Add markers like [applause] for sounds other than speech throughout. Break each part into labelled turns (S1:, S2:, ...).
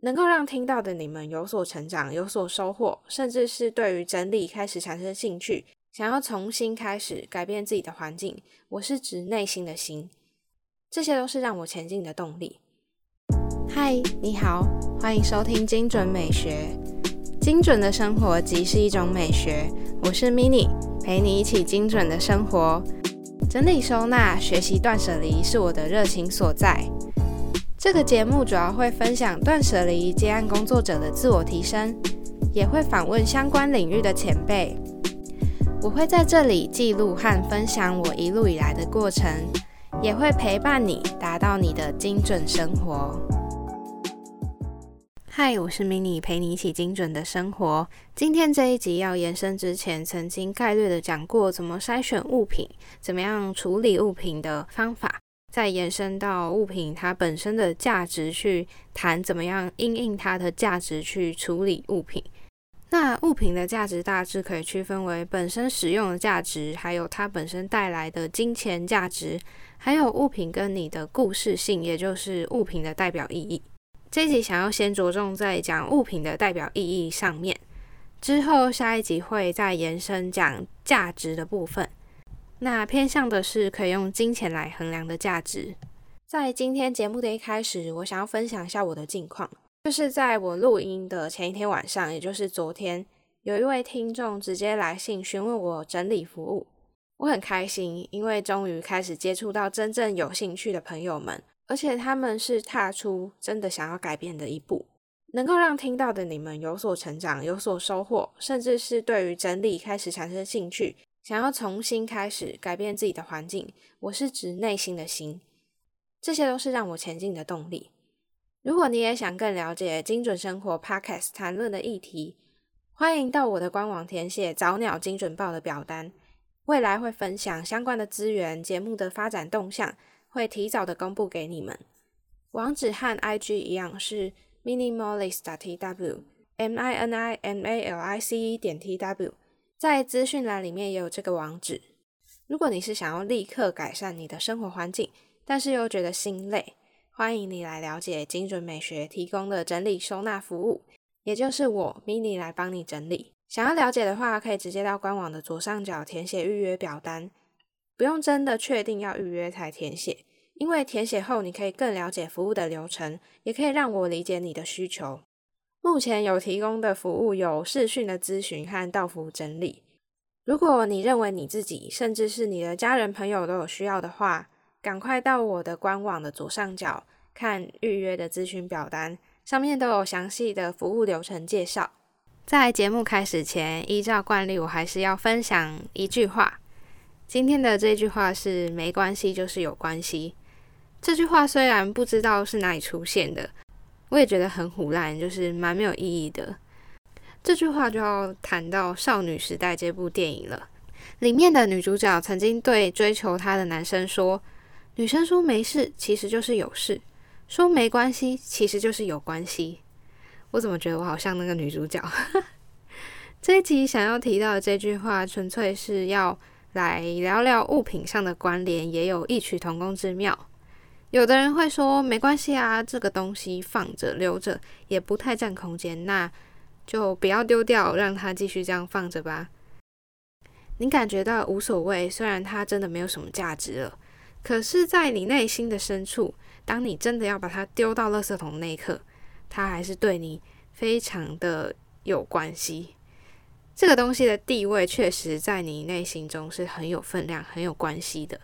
S1: 能够让听到的你们有所成长、有所收获，甚至是对于整理开始产生兴趣，想要重新开始改变自己的环境。我是指内心的心，这些都是让我前进的动力。嗨，你好，欢迎收听精准美学。精准的生活即是一种美学。我是 Mini，陪你一起精准的生活。整理收纳、学习断舍离是我的热情所在。这个节目主要会分享断舍离接案工作者的自我提升，也会访问相关领域的前辈。我会在这里记录和分享我一路以来的过程，也会陪伴你达到你的精准生活。嗨，我是 mini，陪你一起精准的生活。今天这一集要延伸之前曾经概略的讲过怎么筛选物品，怎么样处理物品的方法。再延伸到物品它本身的价值，去谈怎么样应应它的价值去处理物品。那物品的价值大致可以区分为本身使用的价值，还有它本身带来的金钱价值，还有物品跟你的故事性，也就是物品的代表意义。这一集想要先着重在讲物品的代表意义上面，之后下一集会再延伸讲价值的部分。那偏向的是可以用金钱来衡量的价值。在今天节目的一开始，我想要分享一下我的近况，就是在我录音的前一天晚上，也就是昨天，有一位听众直接来信询问我整理服务，我很开心，因为终于开始接触到真正有兴趣的朋友们，而且他们是踏出真的想要改变的一步，能够让听到的你们有所成长、有所收获，甚至是对于整理开始产生兴趣。想要重新开始改变自己的环境，我是指内心的心，这些都是让我前进的动力。如果你也想更了解精准生活 Podcast 谈论的议题，欢迎到我的官网填写早鸟精准报的表单，未来会分享相关的资源、节目的发展动向，会提早的公布给你们。网址和 IG 一样是 minimalist.tw，m i n i m a l i c e 点 t w。在资讯栏里面也有这个网址。如果你是想要立刻改善你的生活环境，但是又觉得心累，欢迎你来了解精准美学提供的整理收纳服务，也就是我 mini 来帮你整理。想要了解的话，可以直接到官网的左上角填写预约表单，不用真的确定要预约才填写，因为填写后你可以更了解服务的流程，也可以让我理解你的需求。目前有提供的服务有视讯的咨询和到服整理。如果你认为你自己甚至是你的家人朋友都有需要的话，赶快到我的官网的左上角看预约的咨询表单，上面都有详细的服务流程介绍。在节目开始前，依照惯例，我还是要分享一句话。今天的这句话是“没关系就是有关系”。这句话虽然不知道是哪里出现的。我也觉得很胡烂，就是蛮没有意义的。这句话就要谈到《少女时代》这部电影了。里面的女主角曾经对追求她的男生说：“女生说没事，其实就是有事；说没关系，其实就是有关系。”我怎么觉得我好像那个女主角？[laughs] 这一集想要提到的这句话，纯粹是要来聊聊物品上的关联，也有异曲同工之妙。有的人会说没关系啊，这个东西放着留着也不太占空间，那就不要丢掉，让它继续这样放着吧。你感觉到无所谓，虽然它真的没有什么价值了，可是，在你内心的深处，当你真的要把它丢到垃圾桶那一刻，它还是对你非常的有关系。这个东西的地位确实在你内心中是很有分量、很有关系的。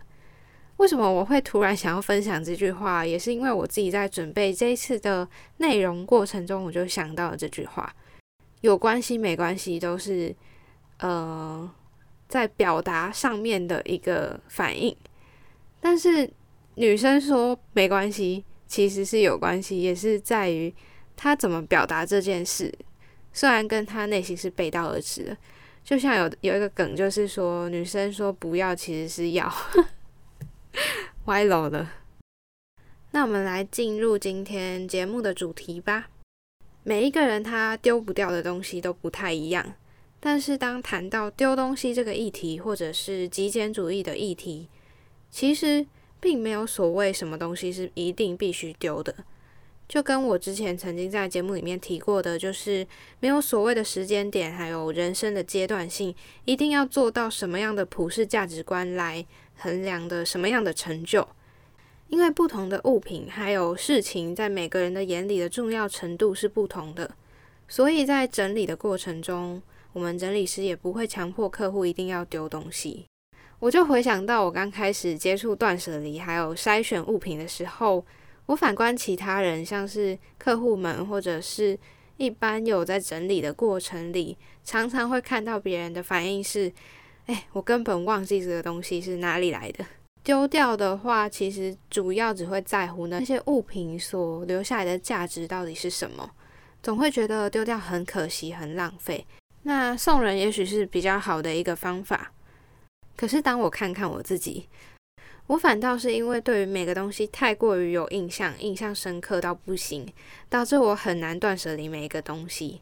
S1: 为什么我会突然想要分享这句话？也是因为我自己在准备这一次的内容过程中，我就想到了这句话。有关系没关系，都是呃在表达上面的一个反应。但是女生说没关系，其实是有关系，也是在于她怎么表达这件事。虽然跟她内心是背道而驰的，就像有有一个梗，就是说女生说不要，其实是要。[laughs] 歪楼了。那我们来进入今天节目的主题吧。每一个人他丢不掉的东西都不太一样，但是当谈到丢东西这个议题，或者是极简主义的议题，其实并没有所谓什么东西是一定必须丢的。就跟我之前曾经在节目里面提过的，就是没有所谓的时间点，还有人生的阶段性，一定要做到什么样的普世价值观来衡量的什么样的成就。因为不同的物品还有事情，在每个人的眼里的重要程度是不同的，所以在整理的过程中，我们整理师也不会强迫客户一定要丢东西。我就回想到我刚开始接触断舍离还有筛选物品的时候。我反观其他人，像是客户们，或者是一般有在整理的过程里，常常会看到别人的反应是：哎，我根本忘记这个东西是哪里来的。丢掉的话，其实主要只会在乎那些物品所留下来的价值到底是什么，总会觉得丢掉很可惜、很浪费。那送人也许是比较好的一个方法。可是当我看看我自己，我反倒是因为对于每个东西太过于有印象，印象深刻到不行，导致我很难断舍离每一个东西。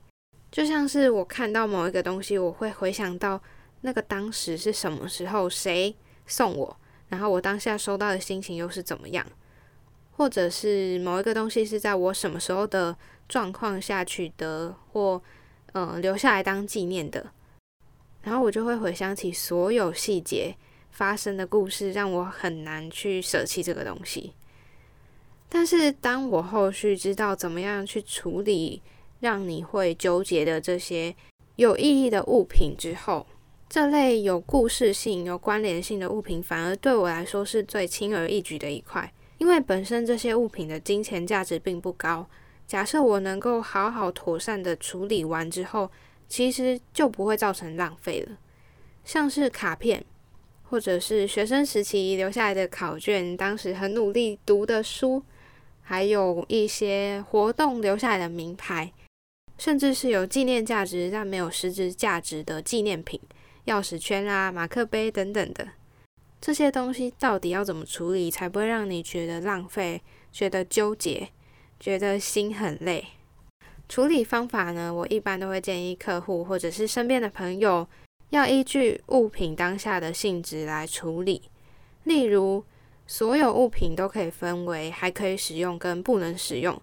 S1: 就像是我看到某一个东西，我会回想到那个当时是什么时候，谁送我，然后我当下收到的心情又是怎么样，或者是某一个东西是在我什么时候的状况下取得，或嗯留下来当纪念的，然后我就会回想起所有细节。发生的故事让我很难去舍弃这个东西，但是当我后续知道怎么样去处理让你会纠结的这些有意义的物品之后，这类有故事性、有关联性的物品反而对我来说是最轻而易举的一块，因为本身这些物品的金钱价值并不高。假设我能够好好妥善的处理完之后，其实就不会造成浪费了，像是卡片。或者是学生时期留下来的考卷，当时很努力读的书，还有一些活动留下来的名牌，甚至是有纪念价值但没有实质价值的纪念品，钥匙圈啊、马克杯等等的，这些东西到底要怎么处理，才不会让你觉得浪费、觉得纠结、觉得心很累？处理方法呢？我一般都会建议客户或者是身边的朋友。要依据物品当下的性质来处理，例如所有物品都可以分为还可以使用跟不能使用，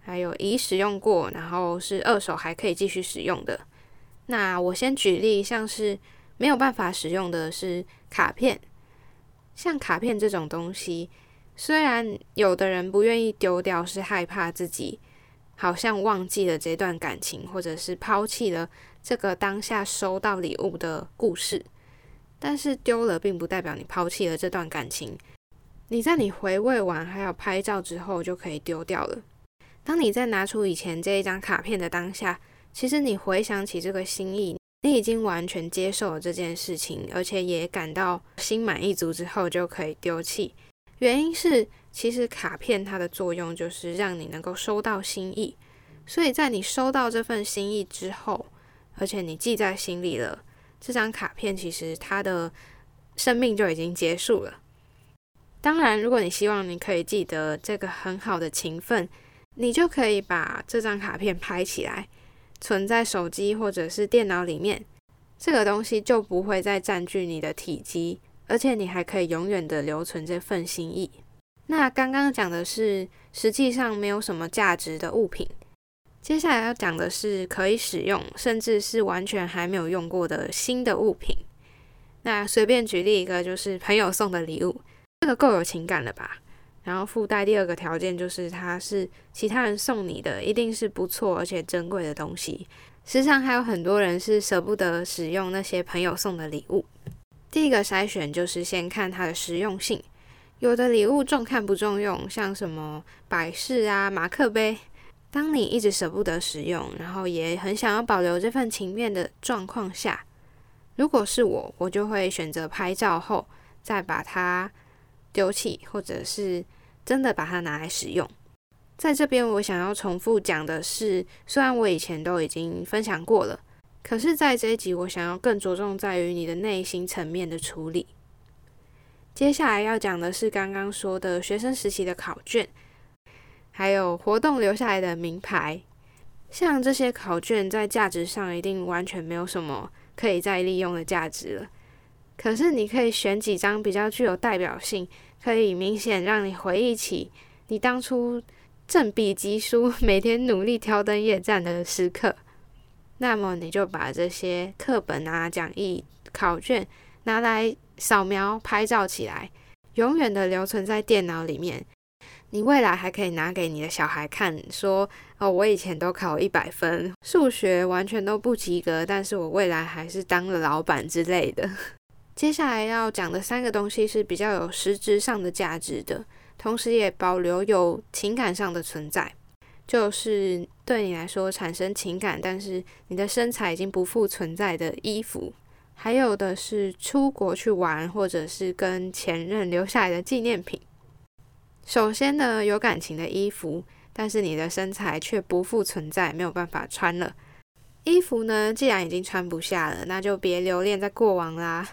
S1: 还有已使用过，然后是二手还可以继续使用的。那我先举例，像是没有办法使用的是卡片，像卡片这种东西，虽然有的人不愿意丢掉，是害怕自己好像忘记了这段感情，或者是抛弃了。这个当下收到礼物的故事，但是丢了并不代表你抛弃了这段感情。你在你回味完还有拍照之后就可以丢掉了。当你在拿出以前这一张卡片的当下，其实你回想起这个心意，你已经完全接受了这件事情，而且也感到心满意足之后就可以丢弃。原因是，其实卡片它的作用就是让你能够收到心意，所以在你收到这份心意之后。而且你记在心里了，这张卡片其实它的生命就已经结束了。当然，如果你希望你可以记得这个很好的情分，你就可以把这张卡片拍起来，存在手机或者是电脑里面。这个东西就不会再占据你的体积，而且你还可以永远的留存这份心意。那刚刚讲的是实际上没有什么价值的物品。接下来要讲的是可以使用，甚至是完全还没有用过的新的物品。那随便举例一个，就是朋友送的礼物，这个够有情感了吧？然后附带第二个条件就是，它是其他人送你的，一定是不错而且珍贵的东西。实际上还有很多人是舍不得使用那些朋友送的礼物。第一个筛选就是先看它的实用性，有的礼物重看不重用，像什么摆饰啊、马克杯。当你一直舍不得使用，然后也很想要保留这份情面的状况下，如果是我，我就会选择拍照后再把它丢弃，或者是真的把它拿来使用。在这边，我想要重复讲的是，虽然我以前都已经分享过了，可是在这一集，我想要更着重在于你的内心层面的处理。接下来要讲的是刚刚说的学生时期的考卷。还有活动留下来的名牌，像这些考卷在价值上一定完全没有什么可以再利用的价值了。可是你可以选几张比较具有代表性，可以明显让你回忆起你当初振笔疾书、[laughs] 每天努力挑灯夜战的时刻，那么你就把这些课本啊、讲义、考卷拿来扫描、拍照起来，永远的留存在电脑里面。你未来还可以拿给你的小孩看，说：“哦，我以前都考一百分，数学完全都不及格，但是我未来还是当了老板之类的。” [laughs] 接下来要讲的三个东西是比较有实质上的价值的，同时也保留有情感上的存在，就是对你来说产生情感，但是你的身材已经不复存在的衣服，还有的是出国去玩，或者是跟前任留下来的纪念品。首先呢，有感情的衣服，但是你的身材却不复存在，没有办法穿了。衣服呢，既然已经穿不下了，那就别留恋在过往啦。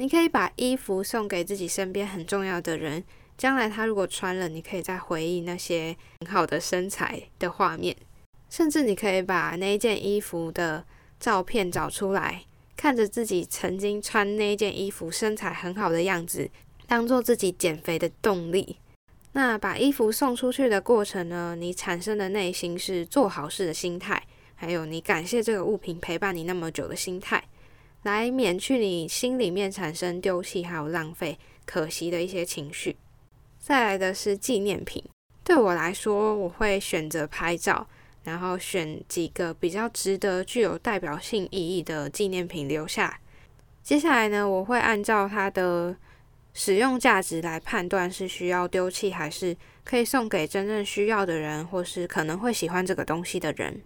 S1: 你可以把衣服送给自己身边很重要的人，将来他如果穿了，你可以再回忆那些很好的身材的画面，甚至你可以把那件衣服的照片找出来，看着自己曾经穿那件衣服身材很好的样子，当做自己减肥的动力。那把衣服送出去的过程呢？你产生的内心是做好事的心态，还有你感谢这个物品陪伴你那么久的心态。来免去你心里面产生丢弃还有浪费、可惜的一些情绪。再来的是纪念品，对我来说，我会选择拍照，然后选几个比较值得、具有代表性意义的纪念品留下。接下来呢，我会按照它的使用价值来判断是需要丢弃，还是可以送给真正需要的人，或是可能会喜欢这个东西的人。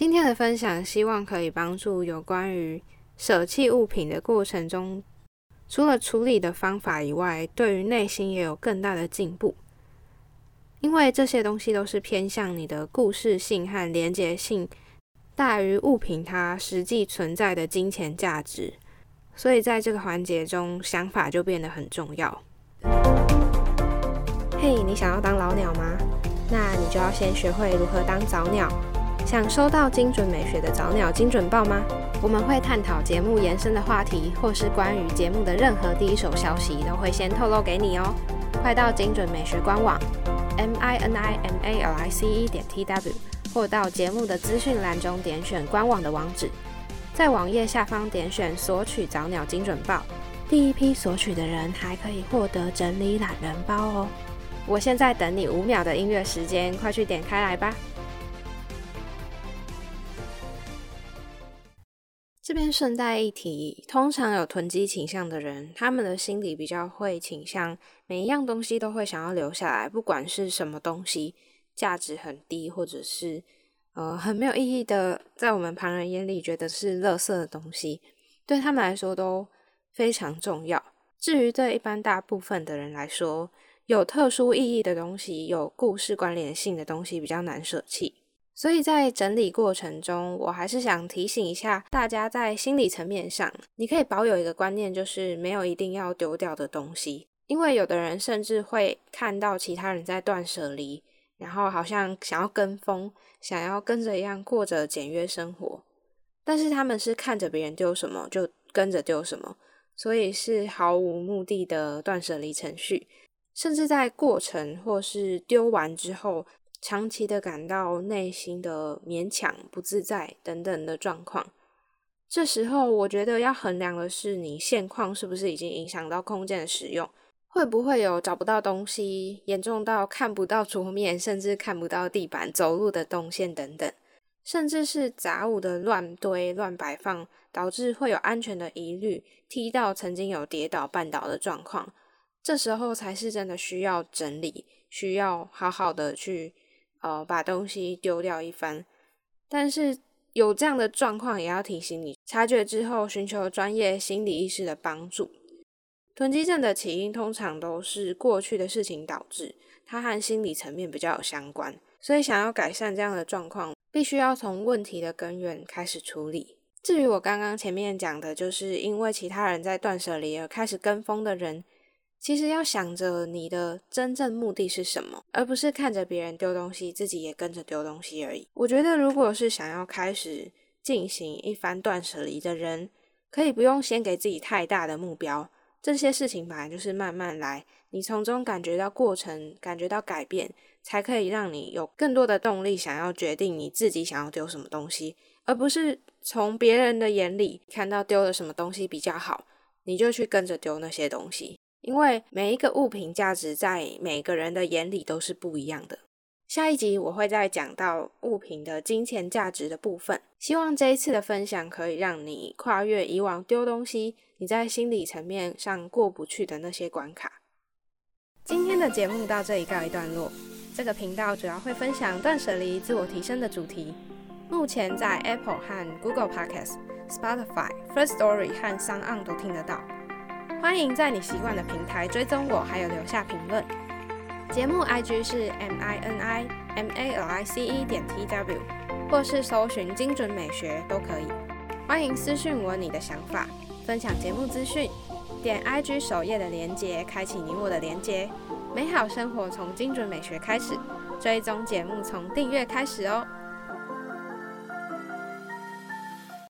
S1: 今天的分享，希望可以帮助有关于舍弃物品的过程中，除了处理的方法以外，对于内心也有更大的进步。因为这些东西都是偏向你的故事性和连结性大于物品它实际存在的金钱价值，所以在这个环节中，想法就变得很重要。嘿，你想要当老鸟吗？那你就要先学会如何当早鸟。想收到精准美学的早鸟精准报吗？我们会探讨节目延伸的话题，或是关于节目的任何第一手消息，都会先透露给你哦。快到精准美学官网 m i n i m a l i c e 点 t w，或到节目的资讯栏中点选官网的网址，在网页下方点选索取早鸟精准报，第一批索取的人还可以获得整理懒人包哦。我现在等你五秒的音乐时间，快去点开来吧。边顺带一提，通常有囤积倾向的人，他们的心理比较会倾向每一样东西都会想要留下来，不管是什么东西，价值很低，或者是呃很没有意义的，在我们旁人眼里觉得是垃圾的东西，对他们来说都非常重要。至于对一般大部分的人来说，有特殊意义的东西，有故事关联性的东西比较难舍弃。所以在整理过程中，我还是想提醒一下大家，在心理层面上，你可以保有一个观念，就是没有一定要丢掉的东西。因为有的人甚至会看到其他人在断舍离，然后好像想要跟风，想要跟着一样过着简约生活，但是他们是看着别人丢什么就跟着丢什么，所以是毫无目的的断舍离程序，甚至在过程或是丢完之后。长期的感到内心的勉强、不自在等等的状况，这时候我觉得要衡量的是你现况是不是已经影响到空间的使用，会不会有找不到东西，严重到看不到桌面，甚至看不到地板、走路的动线等等，甚至是杂物的乱堆、乱摆放，导致会有安全的疑虑，踢到曾经有跌倒、绊倒的状况，这时候才是真的需要整理，需要好好的去。呃，把东西丢掉一番，但是有这样的状况，也要提醒你，察觉之后寻求专业心理医师的帮助。囤积症的起因通常都是过去的事情导致，它和心理层面比较有相关，所以想要改善这样的状况，必须要从问题的根源开始处理。至于我刚刚前面讲的，就是因为其他人在断舍离而开始跟风的人。其实要想着你的真正目的是什么，而不是看着别人丢东西，自己也跟着丢东西而已。我觉得，如果是想要开始进行一番断舍离的人，可以不用先给自己太大的目标。这些事情本来就是慢慢来，你从中感觉到过程，感觉到改变，才可以让你有更多的动力，想要决定你自己想要丢什么东西，而不是从别人的眼里看到丢了什么东西比较好，你就去跟着丢那些东西。因为每一个物品价值在每个人的眼里都是不一样的。下一集我会再讲到物品的金钱价值的部分。希望这一次的分享可以让你跨越以往丢东西，你在心理层面上过不去的那些关卡。今天的节目到这里告一段落。这个频道主要会分享断舍离、自我提升的主题。目前在 Apple 和 Google Podcast、Spotify、First Story 和 Sound On 都听得到。欢迎在你习惯的平台追踪我，还有留下评论。节目 IG 是 M I N I M A L I C E 点 T W，或是搜寻精准美学都可以。欢迎私讯我你的想法，分享节目资讯。点 IG 首页的连接，开启你我的连接。美好生活从精准美学开始，追踪节目从订阅开始哦。